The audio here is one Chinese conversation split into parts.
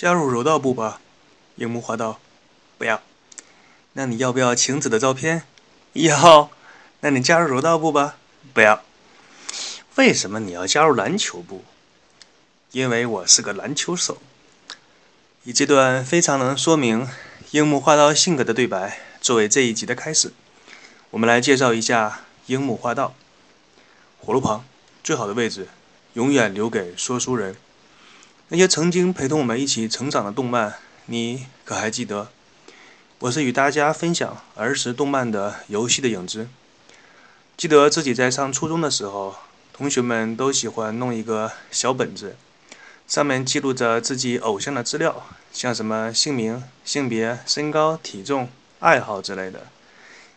加入柔道部吧。樱木花道：“不要。”那你要不要晴子的照片？要。那你加入柔道部吧。不要。为什么你要加入篮球部？因为我是个篮球手。以这段非常能说明樱木花道性格的对白作为这一集的开始，我们来介绍一下樱木花道。火炉旁，最好的位置永远留给说书人。那些曾经陪同我们一起成长的动漫，你可还记得？我是与大家分享儿时动漫的游戏的影子。记得自己在上初中的时候，同学们都喜欢弄一个小本子。上面记录着自己偶像的资料，像什么姓名、性别、身高、体重、爱好之类的。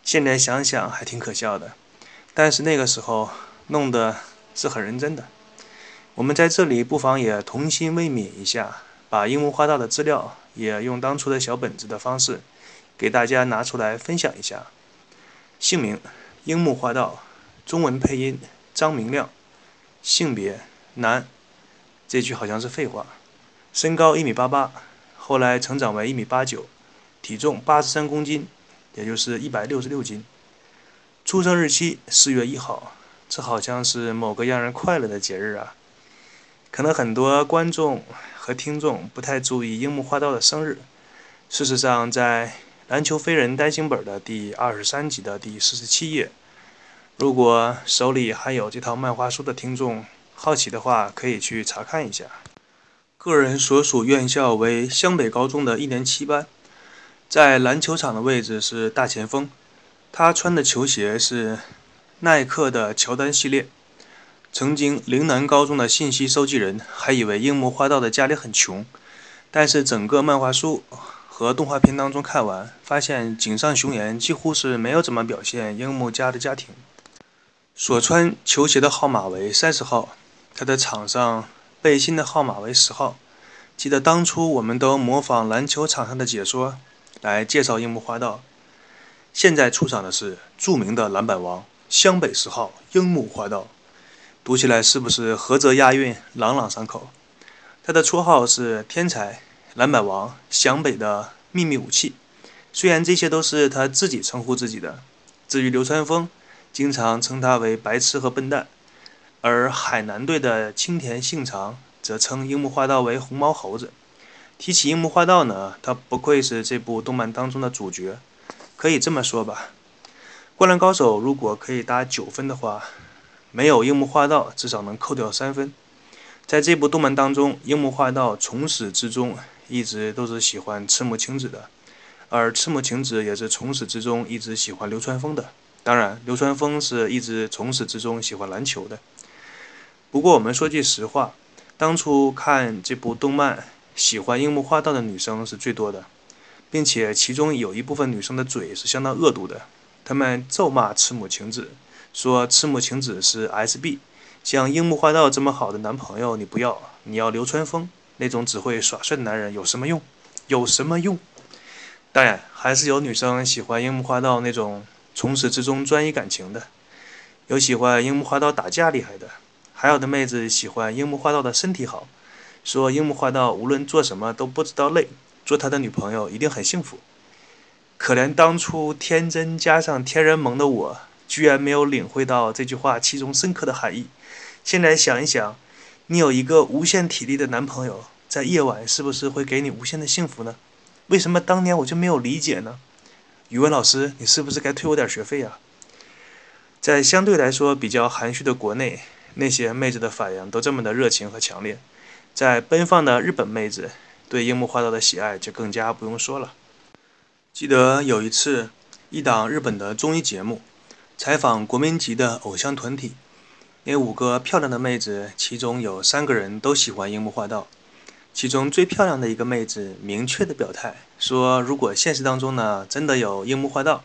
现在想想还挺可笑的，但是那个时候弄的是很认真的。我们在这里不妨也童心未泯一下，把樱木花道的资料也用当初的小本子的方式给大家拿出来分享一下。姓名：樱木花道，中文配音：张明亮，性别：男。这句好像是废话。身高一米八八，后来成长为一米八九，体重八十三公斤，也就是一百六十六斤。出生日期四月一号，这好像是某个让人快乐的节日啊。可能很多观众和听众不太注意樱木花道的生日。事实上，在《篮球飞人》单行本的第二十三集的第四十七页，如果手里还有这套漫画书的听众。好奇的话，可以去查看一下。个人所属院校为湘北高中的一年七班，在篮球场的位置是大前锋。他穿的球鞋是耐克的乔丹系列。曾经陵南高中的信息收集人还以为樱木花道的家里很穷，但是整个漫画书和动画片当中看完，发现井上雄彦几乎是没有怎么表现樱木家的家庭。所穿球鞋的号码为三十号。他的场上背心的号码为十号。记得当初我们都模仿篮球场上的解说来介绍樱木花道。现在出场的是著名的篮板王湘北十号樱木花道，读起来是不是合辙押韵、朗朗上口？他的绰号是天才篮板王、湘北的秘密武器。虽然这些都是他自己称呼自己的，至于流川枫，经常称他为白痴和笨蛋。而海南队的青田信长则称樱木花道为红毛猴子。提起樱木花道呢，他不愧是这部动漫当中的主角，可以这么说吧。灌篮高手如果可以打九分的话，没有樱木花道至少能扣掉三分。在这部动漫当中，樱木花道从始至终一直都是喜欢赤木晴子的，而赤木晴子也是从始至终一直喜欢流川枫的。当然，流川枫是一直从始至终喜欢篮球的。不过我们说句实话，当初看这部动漫，喜欢樱木花道的女生是最多的，并且其中有一部分女生的嘴是相当恶毒的，她们咒骂赤木晴子，说赤木晴子是 SB，像樱木花道这么好的男朋友你不要，你要流川枫那种只会耍帅的男人有什么用？有什么用？当然还是有女生喜欢樱木花道那种从始至终专一感情的，有喜欢樱木花道打架厉害的。还有的妹子喜欢樱木花道的身体好，说樱木花道无论做什么都不知道累，做他的女朋友一定很幸福。可怜当初天真加上天然萌的我，居然没有领会到这句话其中深刻的含义。现在想一想，你有一个无限体力的男朋友，在夜晚是不是会给你无限的幸福呢？为什么当年我就没有理解呢？语文老师，你是不是该退我点学费呀？在相对来说比较含蓄的国内。那些妹子的反应都这么的热情和强烈，在奔放的日本妹子对樱木花道的喜爱就更加不用说了。记得有一次，一档日本的综艺节目采访国民级的偶像团体，那五个漂亮的妹子，其中有三个人都喜欢樱木花道。其中最漂亮的一个妹子明确的表态说，如果现实当中呢真的有樱木花道，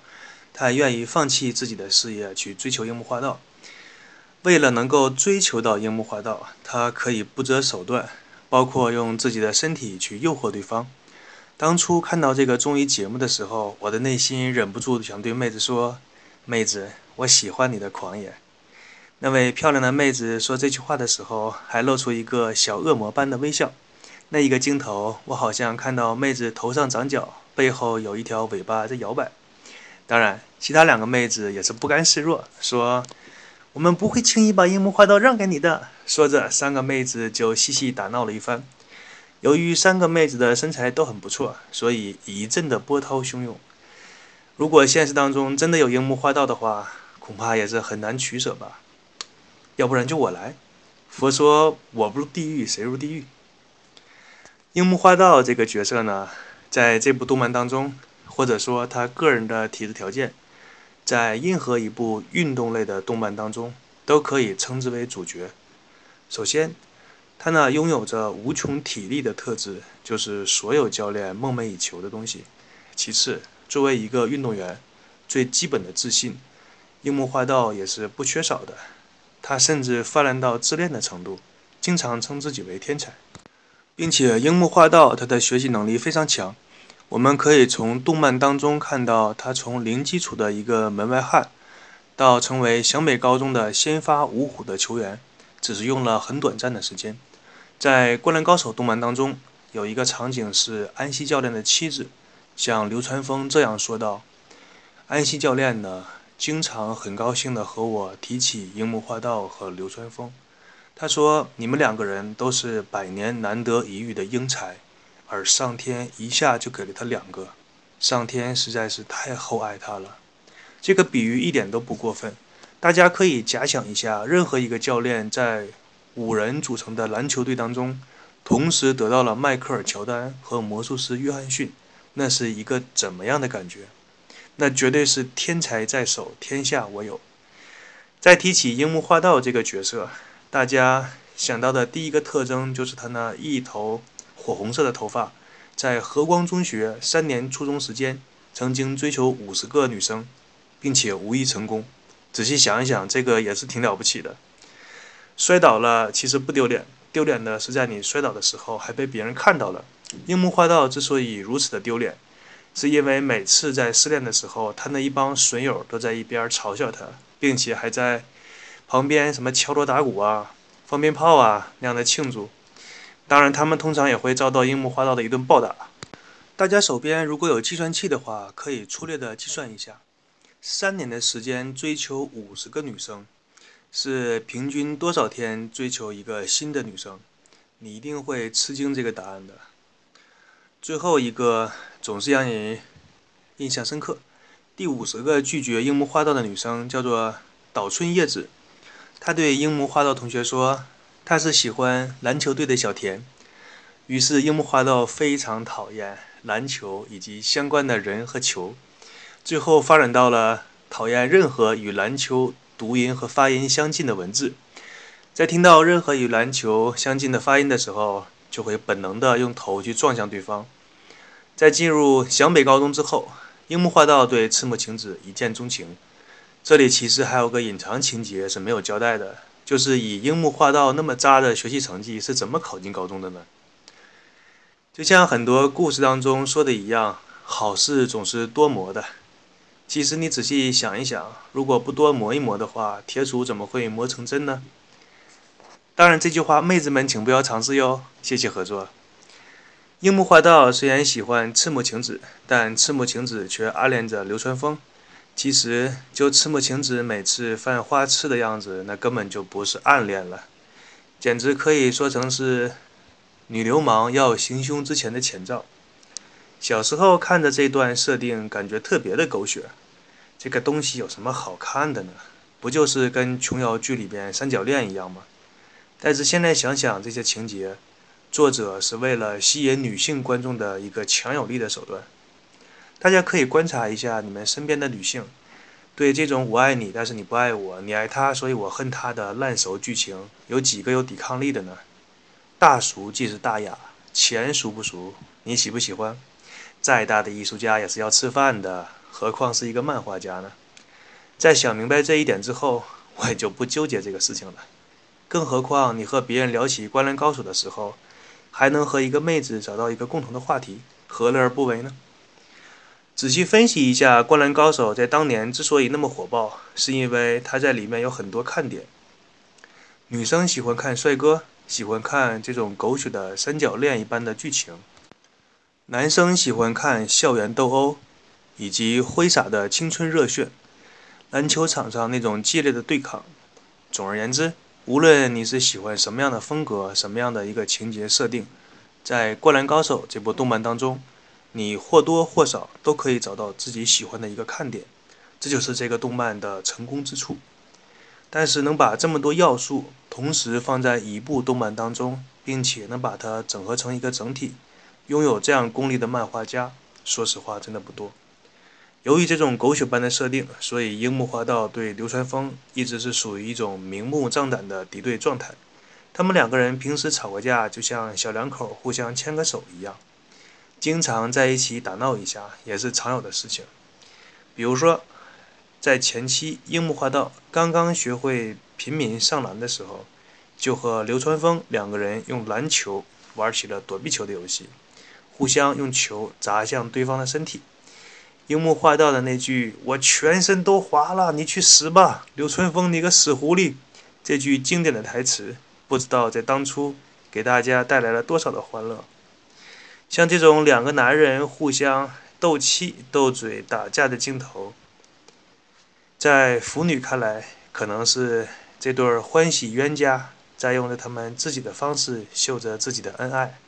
她愿意放弃自己的事业去追求樱木花道。为了能够追求到樱木花道，她可以不择手段，包括用自己的身体去诱惑对方。当初看到这个综艺节目的时候，我的内心忍不住想对妹子说：“妹子，我喜欢你的狂野。”那位漂亮的妹子说这句话的时候，还露出一个小恶魔般的微笑。那一个镜头，我好像看到妹子头上长角，背后有一条尾巴在摇摆。当然，其他两个妹子也是不甘示弱，说：“我们不会轻易把樱木花道让给你的。”说着，三个妹子就嬉戏打闹了一番。由于三个妹子的身材都很不错，所以一阵的波涛汹涌。如果现实当中真的有樱木花道的话，恐怕也是很难取舍吧。要不然就我来。佛说：“我不入地狱，谁入地狱？”樱木花道这个角色呢，在这部动漫当中，或者说他个人的体质条件，在任何一部运动类的动漫当中，都可以称之为主角。首先，他呢拥有着无穷体力的特质，就是所有教练梦寐以求的东西。其次，作为一个运动员，最基本的自信，樱木花道也是不缺少的。他甚至泛滥到自恋的程度，经常称自己为天才。并且樱木花道他的学习能力非常强，我们可以从动漫当中看到他从零基础的一个门外汉，到成为湘北高中的先发五虎的球员，只是用了很短暂的时间。在《灌篮高手》动漫当中，有一个场景是安西教练的妻子像流川枫这样说道：“安西教练呢，经常很高兴地和我提起樱木花道和流川枫。”他说：“你们两个人都是百年难得一遇的英才，而上天一下就给了他两个，上天实在是太厚爱他了。”这个比喻一点都不过分。大家可以假想一下，任何一个教练在五人组成的篮球队当中，同时得到了迈克尔·乔丹和魔术师约翰逊，那是一个怎么样的感觉？那绝对是天才在手，天下我有。再提起樱木花道这个角色。大家想到的第一个特征就是他那一头火红色的头发，在和光中学三年初中时间，曾经追求五十个女生，并且无一成功。仔细想一想，这个也是挺了不起的。摔倒了其实不丢脸，丢脸的是在你摔倒的时候还被别人看到了。樱木花道之所以如此的丢脸，是因为每次在失恋的时候，他那一帮损友都在一边嘲笑他，并且还在。旁边什么敲锣打鼓啊、放鞭炮啊那样的庆祝，当然他们通常也会遭到樱木花道的一顿暴打。大家手边如果有计算器的话，可以粗略的计算一下，三年的时间追求五十个女生，是平均多少天追求一个新的女生？你一定会吃惊这个答案的。最后一个总是让人印象深刻，第五十个拒绝樱木花道的女生叫做岛村叶子。她对樱木花道同学说：“她是喜欢篮球队的小田。”于是樱木花道非常讨厌篮球以及相关的人和球，最后发展到了讨厌任何与篮球读音和发音相近的文字。在听到任何与篮球相近的发音的时候，就会本能的用头去撞向对方。在进入湘北高中之后，樱木花道对赤木晴子一见钟情。这里其实还有个隐藏情节是没有交代的，就是以樱木花道那么渣的学习成绩是怎么考进高中的呢？就像很多故事当中说的一样，好事总是多磨的。其实你仔细想一想，如果不多磨一磨的话，铁杵怎么会磨成针呢？当然，这句话妹子们请不要尝试哟，谢谢合作。樱木花道虽然喜欢赤木晴子，但赤木晴子却暗恋着流川枫。其实，就赤木晴子每次犯花痴的样子，那根本就不是暗恋了，简直可以说成是女流氓要行凶之前的前兆。小时候看着这段设定，感觉特别的狗血。这个东西有什么好看的呢？不就是跟琼瑶剧里边三角恋一样吗？但是现在想想，这些情节，作者是为了吸引女性观众的一个强有力的手段。大家可以观察一下你们身边的女性，对这种“我爱你，但是你不爱我，你爱他，所以我恨他”的烂熟剧情，有几个有抵抗力的呢？大俗即是大雅，钱俗不俗？你喜不喜欢？再大的艺术家也是要吃饭的，何况是一个漫画家呢？在想明白这一点之后，我也就不纠结这个事情了。更何况你和别人聊起《灌篮高手》的时候，还能和一个妹子找到一个共同的话题，何乐而不为呢？仔细分析一下，《灌篮高手》在当年之所以那么火爆，是因为它在里面有很多看点。女生喜欢看帅哥，喜欢看这种狗血的三角恋一般的剧情，男生喜欢看校园斗殴，以及挥洒的青春热血，篮球场上那种激烈的对抗。总而言之，无论你是喜欢什么样的风格，什么样的一个情节设定，在《灌篮高手》这部动漫当中，你或多或少都可以找到自己喜欢的一个看点。这就是这个动漫的成功之处。但是能把这么多要素同时放在一部动漫当中，并且能把它整合成一个整体，拥有这样功力的漫画家，说实话真的不多。由于这种狗血般的设定，所以樱木花道对流川枫一直是属于一种明目张胆的敌对状态。他们两个人平时吵个架，就像小两口互相牵个手一样，经常在一起打闹一下，也是常有的事情。比如说。在前期，樱木花道刚刚学会平民上篮的时候，就和流川枫两个人用篮球玩起了躲避球的游戏，互相用球砸向对方的身体。樱木花道的那句“我全身都滑了，你去死吧，流川枫你个死狐狸”，这句经典的台词，不知道在当初给大家带来了多少的欢乐。像这种两个男人互相斗气、斗嘴、打架的镜头。在腐女看来，可能是这对欢喜冤家在用着他们自己的方式秀着自己的恩爱。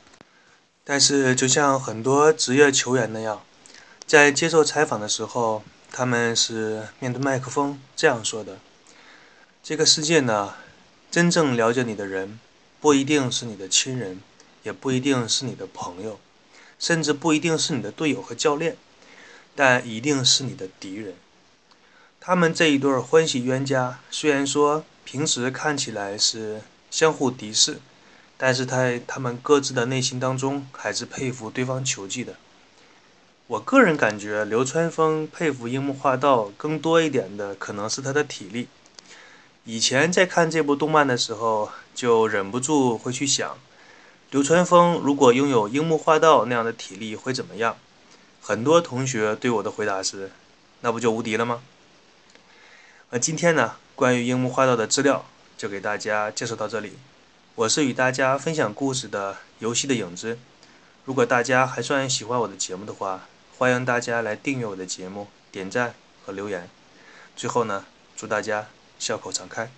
但是，就像很多职业球员那样，在接受采访的时候，他们是面对麦克风这样说的：“这个世界呢，真正了解你的人，不一定是你的亲人，也不一定是你的朋友，甚至不一定是你的队友和教练，但一定是你的敌人。”他们这一对欢喜冤家，虽然说平时看起来是相互敌视，但是在他们各自的内心当中，还是佩服对方球技的。我个人感觉，流川枫佩服樱木花道更多一点的，可能是他的体力。以前在看这部动漫的时候，就忍不住会去想，流川枫如果拥有樱木花道那样的体力会怎么样？很多同学对我的回答是：那不就无敌了吗？那今天呢，关于樱木花道的资料就给大家介绍到这里。我是与大家分享故事的游戏的影子。如果大家还算喜欢我的节目的话，欢迎大家来订阅我的节目、点赞和留言。最后呢，祝大家笑口常开。